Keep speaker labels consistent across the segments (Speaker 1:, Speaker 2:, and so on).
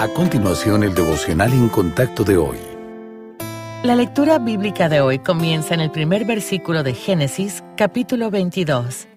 Speaker 1: A continuación, el devocional en contacto de hoy.
Speaker 2: La lectura bíblica de hoy comienza en el primer versículo de Génesis, capítulo 22.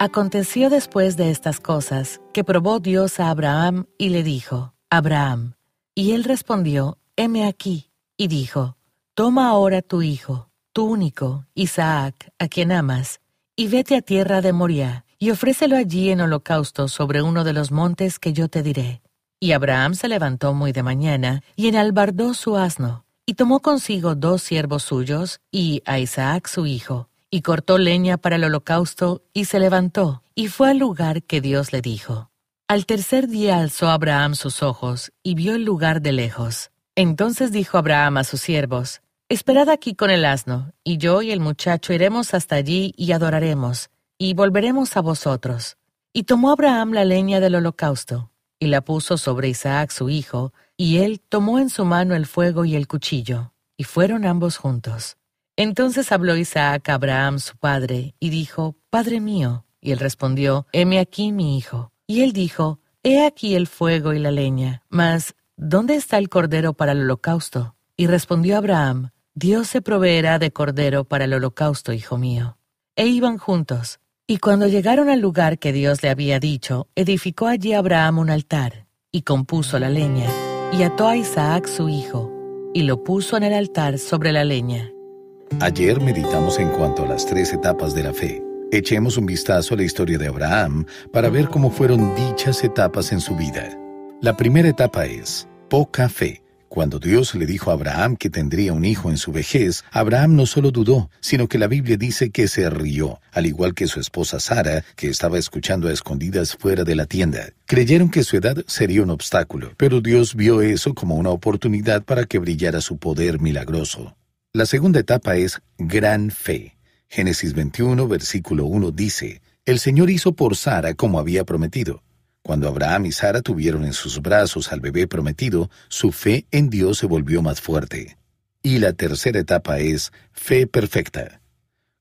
Speaker 2: Aconteció después de estas cosas que probó Dios a Abraham y le dijo, Abraham. Y él respondió, heme aquí, y dijo, Toma ahora tu hijo, tu único, Isaac, a quien amas, y vete a tierra de Moriah, y ofrécelo allí en holocausto sobre uno de los montes que yo te diré. Y Abraham se levantó muy de mañana, y enalbardó su asno, y tomó consigo dos siervos suyos, y a Isaac su hijo, y cortó leña para el holocausto, y se levantó, y fue al lugar que Dios le dijo. Al tercer día alzó Abraham sus ojos, y vio el lugar de lejos. Entonces dijo Abraham a sus siervos, Esperad aquí con el asno, y yo y el muchacho iremos hasta allí y adoraremos, y volveremos a vosotros. Y tomó Abraham la leña del holocausto, y la puso sobre Isaac su hijo, y él tomó en su mano el fuego y el cuchillo, y fueron ambos juntos. Entonces habló Isaac a Abraham su padre, y dijo, Padre mío. Y él respondió, Heme aquí mi hijo. Y él dijo, He aquí el fuego y la leña, mas ¿dónde está el cordero para el holocausto? Y respondió Abraham, Dios se proveerá de cordero para el holocausto, hijo mío. E iban juntos. Y cuando llegaron al lugar que Dios le había dicho, edificó allí Abraham un altar, y compuso la leña, y ató a Isaac su hijo, y lo puso en el altar sobre la leña.
Speaker 1: Ayer meditamos en cuanto a las tres etapas de la fe. Echemos un vistazo a la historia de Abraham para ver cómo fueron dichas etapas en su vida. La primera etapa es poca fe. Cuando Dios le dijo a Abraham que tendría un hijo en su vejez, Abraham no solo dudó, sino que la Biblia dice que se rió, al igual que su esposa Sara, que estaba escuchando a escondidas fuera de la tienda. Creyeron que su edad sería un obstáculo, pero Dios vio eso como una oportunidad para que brillara su poder milagroso. La segunda etapa es gran fe. Génesis 21, versículo 1 dice, El Señor hizo por Sara como había prometido. Cuando Abraham y Sara tuvieron en sus brazos al bebé prometido, su fe en Dios se volvió más fuerte. Y la tercera etapa es fe perfecta.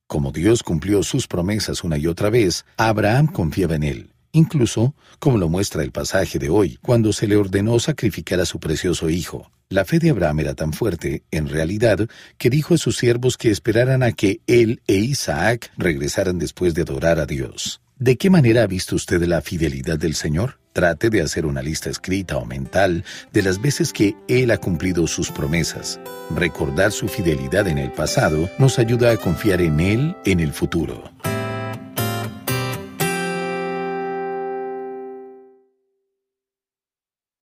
Speaker 1: Como Dios cumplió sus promesas una y otra vez, Abraham confiaba en él, incluso como lo muestra el pasaje de hoy, cuando se le ordenó sacrificar a su precioso hijo. La fe de Abraham era tan fuerte, en realidad, que dijo a sus siervos que esperaran a que él e Isaac regresaran después de adorar a Dios. ¿De qué manera ha visto usted la fidelidad del Señor? Trate de hacer una lista escrita o mental de las veces que Él ha cumplido sus promesas. Recordar su fidelidad en el pasado nos ayuda a confiar en Él en el futuro.